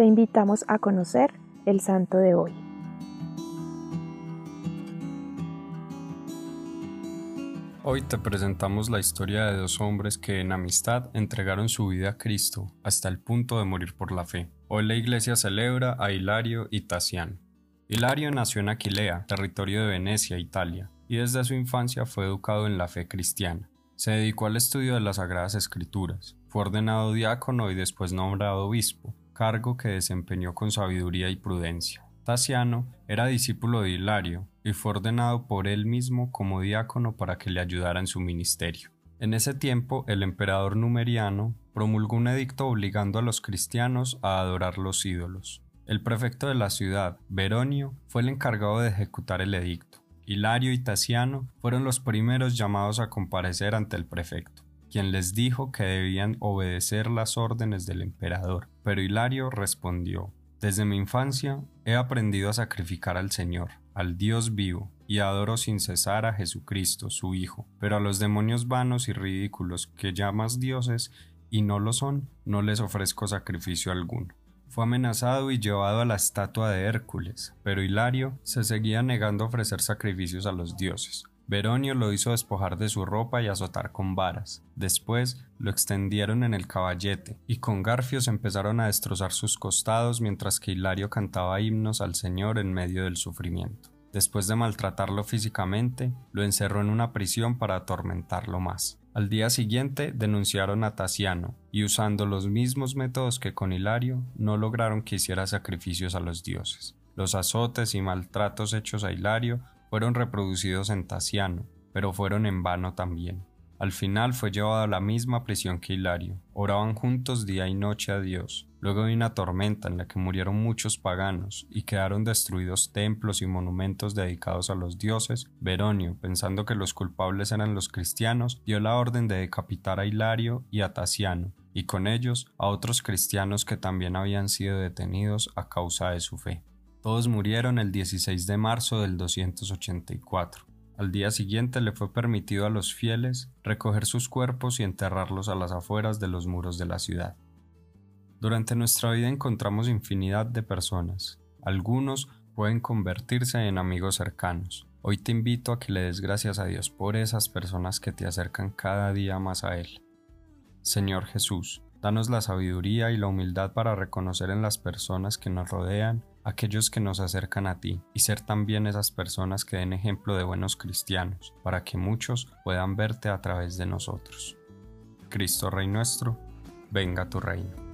te invitamos a conocer el santo de hoy. Hoy te presentamos la historia de dos hombres que en amistad entregaron su vida a Cristo hasta el punto de morir por la fe. Hoy la iglesia celebra a Hilario y Tasiano. Hilario nació en Aquilea, territorio de Venecia, Italia, y desde su infancia fue educado en la fe cristiana. Se dedicó al estudio de las Sagradas Escrituras, fue ordenado diácono y después nombrado obispo, cargo que desempeñó con sabiduría y prudencia. Tasiano era discípulo de Hilario y fue ordenado por él mismo como diácono para que le ayudara en su ministerio. En ese tiempo, el emperador numeriano promulgó un edicto obligando a los cristianos a adorar los ídolos. El prefecto de la ciudad, Veronio, fue el encargado de ejecutar el edicto. Hilario y Tasiano fueron los primeros llamados a comparecer ante el prefecto, quien les dijo que debían obedecer las órdenes del emperador. Pero Hilario respondió, Desde mi infancia he aprendido a sacrificar al Señor, al Dios vivo, y adoro sin cesar a Jesucristo, su Hijo, pero a los demonios vanos y ridículos que llamas dioses y no lo son, no les ofrezco sacrificio alguno. Fue amenazado y llevado a la estatua de Hércules, pero Hilario se seguía negando a ofrecer sacrificios a los dioses. Veronio lo hizo despojar de su ropa y azotar con varas. Después lo extendieron en el caballete y con garfios empezaron a destrozar sus costados mientras que Hilario cantaba himnos al Señor en medio del sufrimiento. Después de maltratarlo físicamente, lo encerró en una prisión para atormentarlo más. Al día siguiente denunciaron a Tasiano, y usando los mismos métodos que con Hilario, no lograron que hiciera sacrificios a los dioses. Los azotes y maltratos hechos a Hilario fueron reproducidos en Tasiano, pero fueron en vano también. Al final fue llevado a la misma prisión que Hilario. Oraban juntos día y noche a Dios. Luego vino una tormenta en la que murieron muchos paganos y quedaron destruidos templos y monumentos dedicados a los dioses. Veronio, pensando que los culpables eran los cristianos, dio la orden de decapitar a Hilario y a Tasiano, y con ellos a otros cristianos que también habían sido detenidos a causa de su fe. Todos murieron el 16 de marzo del 284. Al día siguiente le fue permitido a los fieles recoger sus cuerpos y enterrarlos a las afueras de los muros de la ciudad. Durante nuestra vida encontramos infinidad de personas. Algunos pueden convertirse en amigos cercanos. Hoy te invito a que le des gracias a Dios por esas personas que te acercan cada día más a Él. Señor Jesús, danos la sabiduría y la humildad para reconocer en las personas que nos rodean aquellos que nos acercan a ti y ser también esas personas que den ejemplo de buenos cristianos, para que muchos puedan verte a través de nosotros. Cristo Rey nuestro, venga tu reino.